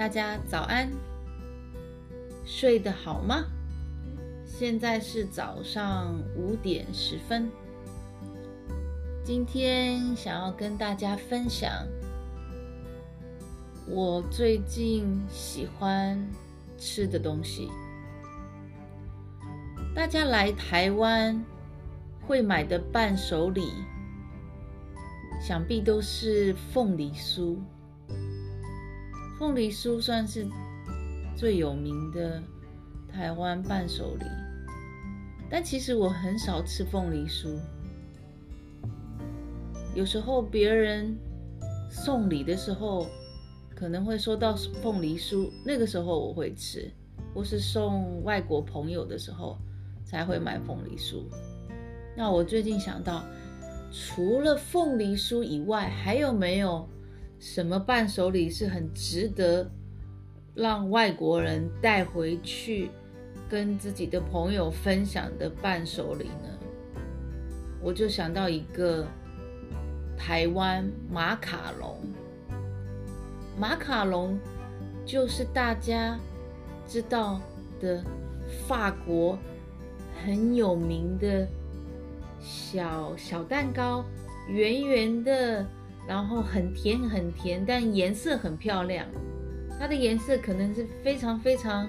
大家早安，睡得好吗？现在是早上五点十分。今天想要跟大家分享我最近喜欢吃的东西。大家来台湾会买的伴手礼，想必都是凤梨酥。凤梨酥算是最有名的台湾伴手礼，但其实我很少吃凤梨酥。有时候别人送礼的时候，可能会收到凤梨酥，那个时候我会吃；或是送外国朋友的时候，才会买凤梨酥。那我最近想到，除了凤梨酥以外，还有没有？什么伴手礼是很值得让外国人带回去跟自己的朋友分享的伴手礼呢？我就想到一个台湾马卡龙。马卡龙就是大家知道的法国很有名的小小蛋糕，圆圆的。然后很甜很甜，但颜色很漂亮。它的颜色可能是非常非常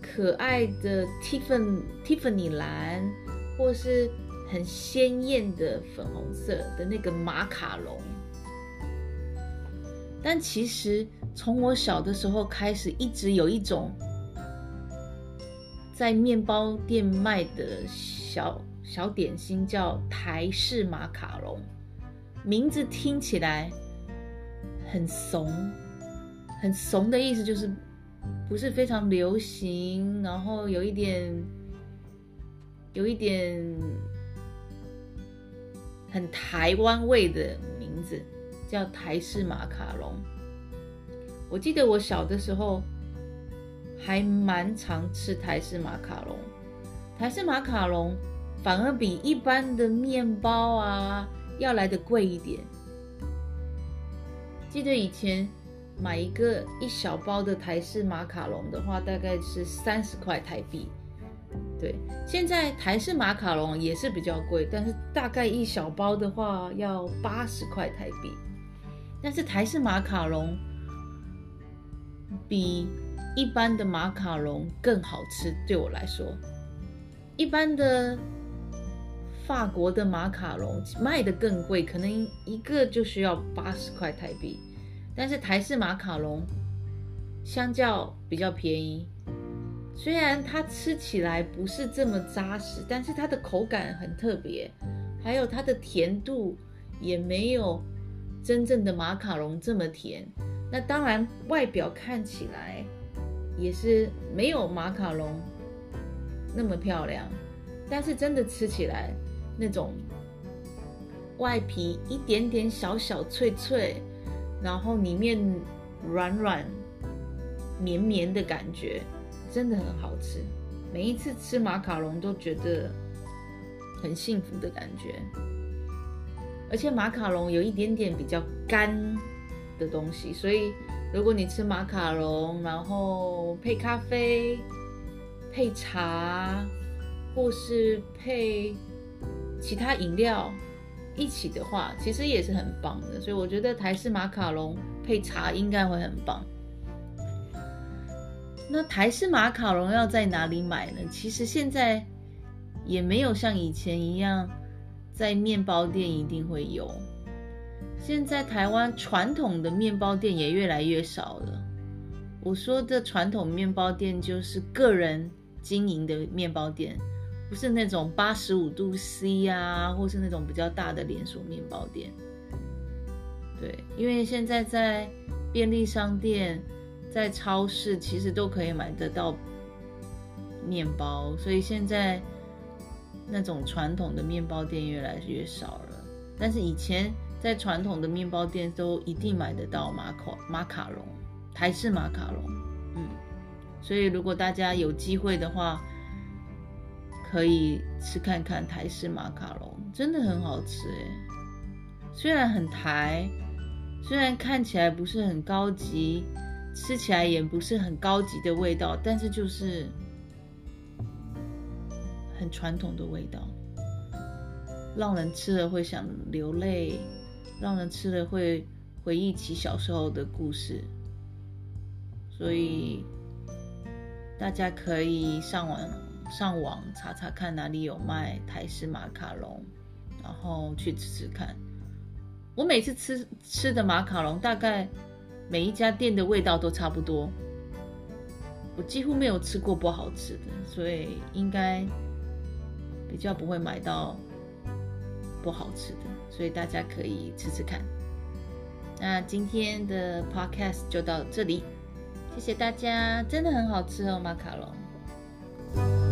可爱的蒂芬蒂芬尼蓝，或是很鲜艳的粉红色的那个马卡龙。但其实从我小的时候开始，一直有一种在面包店卖的小小点心，叫台式马卡龙。名字听起来很怂，很怂的意思就是不是非常流行，然后有一点有一点很台湾味的名字，叫台式马卡龙。我记得我小的时候还蛮常吃台式马卡龙，台式马卡龙反而比一般的面包啊。要来的贵一点。记得以前买一个一小包的台式马卡龙的话，大概是三十块台币。对，现在台式马卡龙也是比较贵，但是大概一小包的话要八十块台币。但是台式马卡龙比一般的马卡龙更好吃，对我来说，一般的。法国的马卡龙卖的更贵，可能一个就需要八十块台币，但是台式马卡龙相较比较便宜。虽然它吃起来不是这么扎实，但是它的口感很特别，还有它的甜度也没有真正的马卡龙这么甜。那当然，外表看起来也是没有马卡龙那么漂亮，但是真的吃起来。那种外皮一点点小小脆脆，然后里面软软绵绵的感觉，真的很好吃。每一次吃马卡龙都觉得很幸福的感觉。而且马卡龙有一点点比较干的东西，所以如果你吃马卡龙，然后配咖啡、配茶，或是配。其他饮料一起的话，其实也是很棒的，所以我觉得台式马卡龙配茶应该会很棒。那台式马卡龙要在哪里买呢？其实现在也没有像以前一样，在面包店一定会有。现在台湾传统的面包店也越来越少了。我说的传统面包店就是个人经营的面包店。不是那种八十五度 C 啊，或是那种比较大的连锁面包店。对，因为现在在便利商店、在超市，其实都可以买得到面包，所以现在那种传统的面包店越来越少了。但是以前在传统的面包店都一定买得到马卡马卡龙，台式马卡龙。嗯，所以如果大家有机会的话，可以吃看看台式马卡龙，真的很好吃诶。虽然很台，虽然看起来不是很高级，吃起来也不是很高级的味道，但是就是很传统的味道，让人吃了会想流泪，让人吃了会回忆起小时候的故事。所以大家可以上网上网查查看哪里有卖台式马卡龙，然后去吃吃看。我每次吃吃的马卡龙，大概每一家店的味道都差不多。我几乎没有吃过不好吃的，所以应该比较不会买到不好吃的，所以大家可以吃吃看。那今天的 podcast 就到这里，谢谢大家，真的很好吃哦，马卡龙。